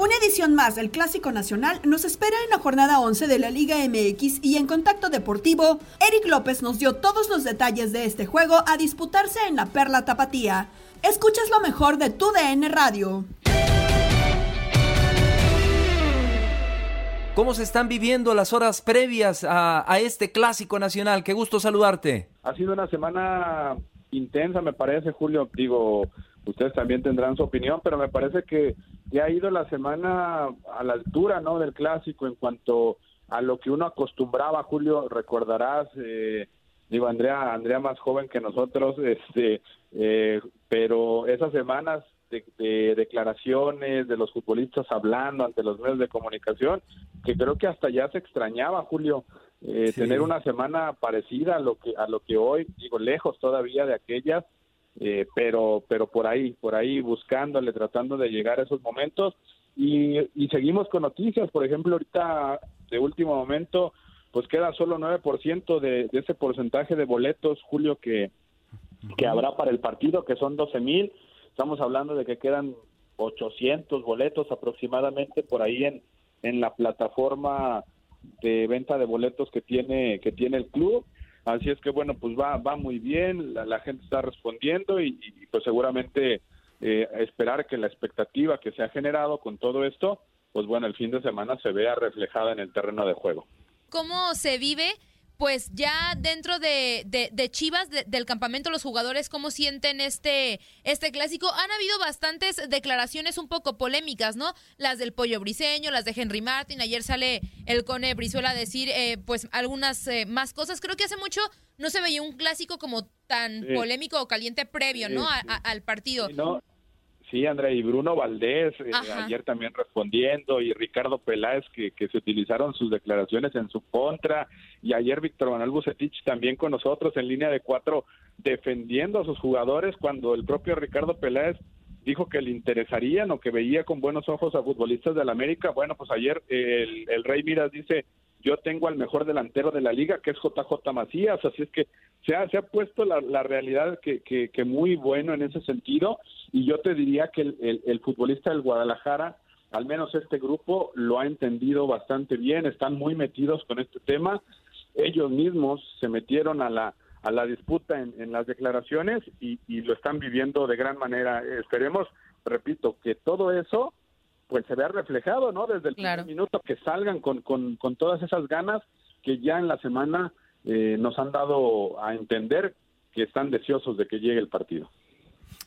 Una edición más del Clásico Nacional nos espera en la jornada 11 de la Liga MX y en Contacto Deportivo, Eric López nos dio todos los detalles de este juego a disputarse en la Perla Tapatía. Escuchas lo mejor de tu DN Radio. ¿Cómo se están viviendo las horas previas a, a, este clásico nacional? Qué gusto saludarte. Ha sido una semana intensa, me parece, Julio. Digo, ustedes también tendrán su opinión, pero me parece que ya ha ido la semana a la altura, ¿no? Del clásico en cuanto a lo que uno acostumbraba, Julio, recordarás, eh, digo, Andrea, Andrea más joven que nosotros, este, eh, pero esas semanas de, de, declaraciones de los futbolistas hablando ante los medios de comunicación, que creo que hasta ya se extrañaba, Julio, eh, sí. tener una semana parecida a lo que a lo que hoy, digo, lejos todavía de aquellas, eh, pero pero por ahí, por ahí buscándole, tratando de llegar a esos momentos. Y, y seguimos con noticias, por ejemplo, ahorita de último momento, pues queda solo 9% de, de ese porcentaje de boletos, Julio, que, que habrá para el partido, que son 12 mil, estamos hablando de que quedan 800 boletos aproximadamente por ahí en, en la plataforma de venta de boletos que tiene que tiene el club así es que bueno pues va va muy bien la, la gente está respondiendo y, pues seguramente eh, esperar que la expectativa que se ha generado con todo esto pues bueno el fin de semana se vea reflejada en el terreno de juego. Cómo se vive pues ya dentro de, de, de Chivas, de, del campamento, los jugadores, ¿cómo sienten este, este clásico? Han habido bastantes declaraciones un poco polémicas, ¿no? Las del Pollo Briseño, las de Henry Martin, ayer sale el Cone Brizuela a decir, eh, pues, algunas eh, más cosas. Creo que hace mucho no se veía un clásico como tan sí. polémico o caliente previo, ¿no? Sí, a, a, al partido. No, Sí, Andrea, y Bruno Valdés eh, ayer también respondiendo, y Ricardo Peláez, que, que, se utilizaron sus declaraciones en su contra, y ayer Víctor Manuel Bucetich también con nosotros en línea de cuatro, defendiendo a sus jugadores cuando el propio Ricardo Peláez dijo que le interesarían o que veía con buenos ojos a futbolistas del América. Bueno, pues ayer el, el Rey Miras dice, yo tengo al mejor delantero de la liga, que es JJ Macías, así es que se ha, se ha puesto la, la realidad que, que, muy bueno en ese sentido, y yo te diría que el, el, el, futbolista del Guadalajara, al menos este grupo, lo ha entendido bastante bien, están muy metidos con este tema, ellos mismos se metieron a la a la disputa en, en las declaraciones y, y lo están viviendo de gran manera. Esperemos, repito, que todo eso pues se vea reflejado, ¿no? Desde el claro. minuto que salgan con, con, con, todas esas ganas que ya en la semana eh, nos han dado a entender que están deseosos de que llegue el partido.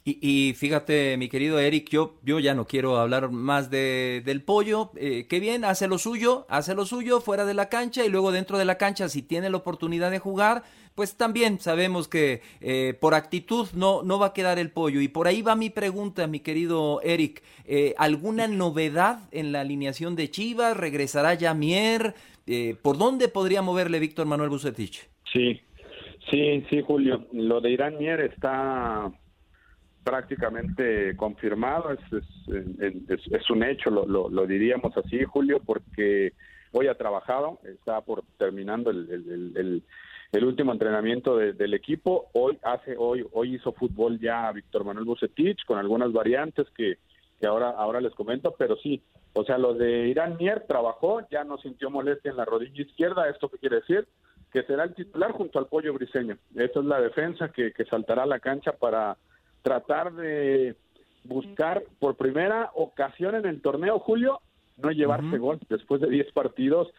Y, y, fíjate, mi querido Eric, yo, yo ya no quiero hablar más de, del pollo. Eh, qué bien, hace lo suyo, hace lo suyo fuera de la cancha y luego dentro de la cancha, si tiene la oportunidad de jugar, pues también sabemos que eh, por actitud no, no va a quedar el pollo. Y por ahí va mi pregunta, mi querido Eric. Eh, ¿Alguna novedad en la alineación de Chivas? ¿Regresará Jamier? Eh, ¿Por dónde podría moverle Víctor Manuel Bucetich? Sí, sí, sí, Julio. Lo de Irán Mier está prácticamente confirmado, es, es, un hecho, lo, lo, diríamos así, Julio, porque hoy ha trabajado, está por terminando el, el, último entrenamiento de, del equipo, hoy hace, hoy, hoy hizo fútbol ya Víctor Manuel Bucetich con algunas variantes que, que ahora, ahora les comento, pero sí, o sea, lo de Irán Mier trabajó, ya no sintió molestia en la rodilla izquierda, ¿esto qué quiere decir? Que será el titular junto al pollo briseño. Esa es la defensa que, que saltará a la cancha para tratar de buscar por primera ocasión en el torneo, Julio, no llevarse uh -huh. gol después de 10 partidos.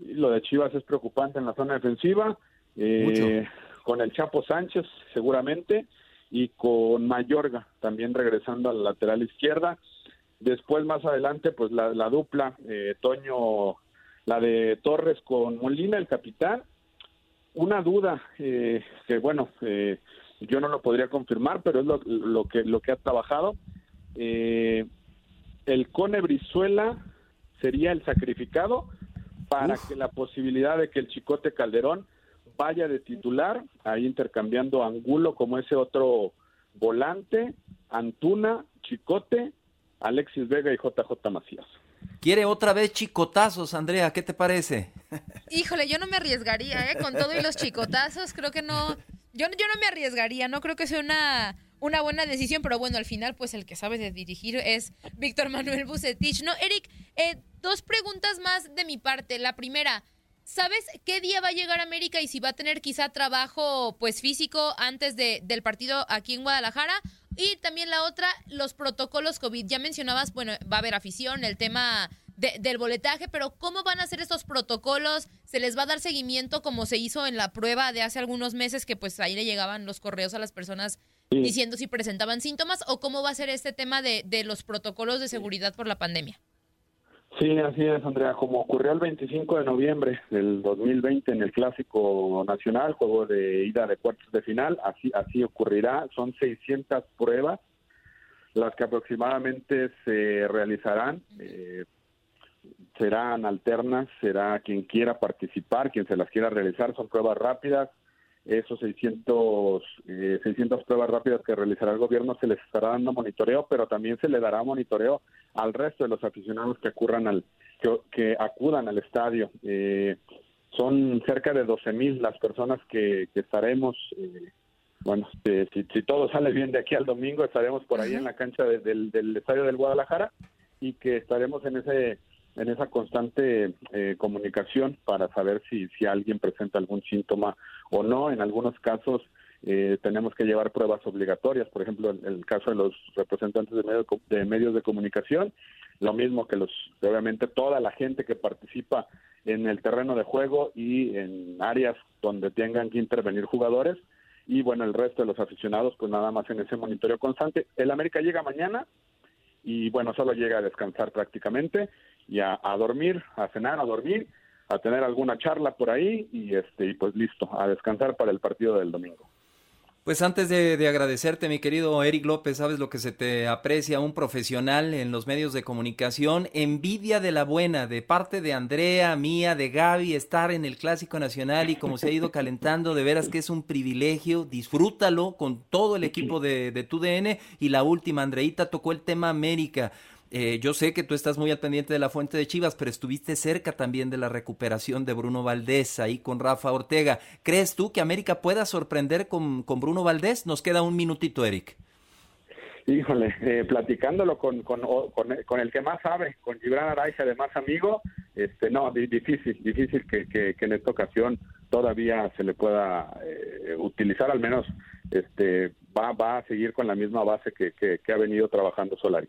Lo de Chivas es preocupante en la zona defensiva, eh, con el Chapo Sánchez seguramente y con Mayorga también regresando a la lateral izquierda. Después más adelante, pues la, la dupla, eh, Toño, la de Torres con Molina, el capitán. Una duda eh, que bueno, eh, yo no lo podría confirmar, pero es lo, que, lo que ha trabajado. Eh, el Cone Brizuela sería el sacrificado para que la posibilidad de que el Chicote Calderón vaya de titular, ahí intercambiando Angulo como ese otro volante, Antuna, Chicote, Alexis Vega y JJ Macías. Quiere otra vez chicotazos, Andrea, ¿qué te parece? Híjole, yo no me arriesgaría, ¿eh? Con todo y los chicotazos, creo que no. Yo, yo no me arriesgaría, no creo que sea una, una buena decisión, pero bueno, al final, pues el que sabe de dirigir es Víctor Manuel Bucetich. No, Eric, eh, dos preguntas más de mi parte. La primera, ¿Sabes qué día va a llegar América y si va a tener quizá trabajo pues físico antes de, del partido aquí en Guadalajara? Y también la otra, los protocolos COVID. Ya mencionabas, bueno, va a haber afición, el tema del boletaje, pero ¿cómo van a ser estos protocolos? ¿Se les va a dar seguimiento como se hizo en la prueba de hace algunos meses que pues ahí le llegaban los correos a las personas diciendo si presentaban síntomas? ¿O cómo va a ser este tema de, de los protocolos de seguridad por la pandemia? Sí, así es, Andrea. Como ocurrió el 25 de noviembre del 2020 en el Clásico Nacional, juego de ida de cuartos de final, así, así ocurrirá. Son 600 pruebas las que aproximadamente se realizarán. Eh, serán alternas, será quien quiera participar, quien se las quiera realizar. Son pruebas rápidas, esos 600, eh, 600 pruebas rápidas que realizará el gobierno se les estará dando monitoreo, pero también se le dará monitoreo al resto de los aficionados que ocurran al que, acudan al estadio. Eh, son cerca de 12 mil las personas que, estaremos. Eh, bueno, si, si, todo sale bien de aquí al domingo, estaremos por ahí en la cancha del, del estadio del Guadalajara y que estaremos en ese en esa constante eh, comunicación para saber si, si alguien presenta algún síntoma o no. En algunos casos eh, tenemos que llevar pruebas obligatorias, por ejemplo, en el caso de los representantes de, de medios de comunicación, lo mismo que los, obviamente, toda la gente que participa en el terreno de juego y en áreas donde tengan que intervenir jugadores. Y bueno, el resto de los aficionados, pues nada más en ese monitoreo constante. El América llega mañana y bueno, solo llega a descansar prácticamente y a, dormir, a cenar, a dormir, a tener alguna charla por ahí y este y pues listo, a descansar para el partido del domingo. Pues antes de, agradecerte, mi querido Eric López, sabes lo que se te aprecia, un profesional en los medios de comunicación, envidia de la buena, de parte de Andrea, mía, de Gaby, estar en el Clásico Nacional y como se ha ido calentando, de veras que es un privilegio, disfrútalo con todo el equipo de, de tu DN. Y la última, Andreita tocó el tema América. Eh, yo sé que tú estás muy al pendiente de la fuente de Chivas, pero estuviste cerca también de la recuperación de Bruno Valdés ahí con Rafa Ortega. ¿Crees tú que América pueda sorprender con, Bruno Valdés? Nos queda un minutito, Eric. Híjole, eh, platicándolo con, con, con, el que más sabe, con Gibran Araiza, además amigo, este, no, difícil, difícil que, que, en esta ocasión todavía se le pueda eh, utilizar, al menos este, va, va a seguir con la misma base que, que ha venido trabajando Solari.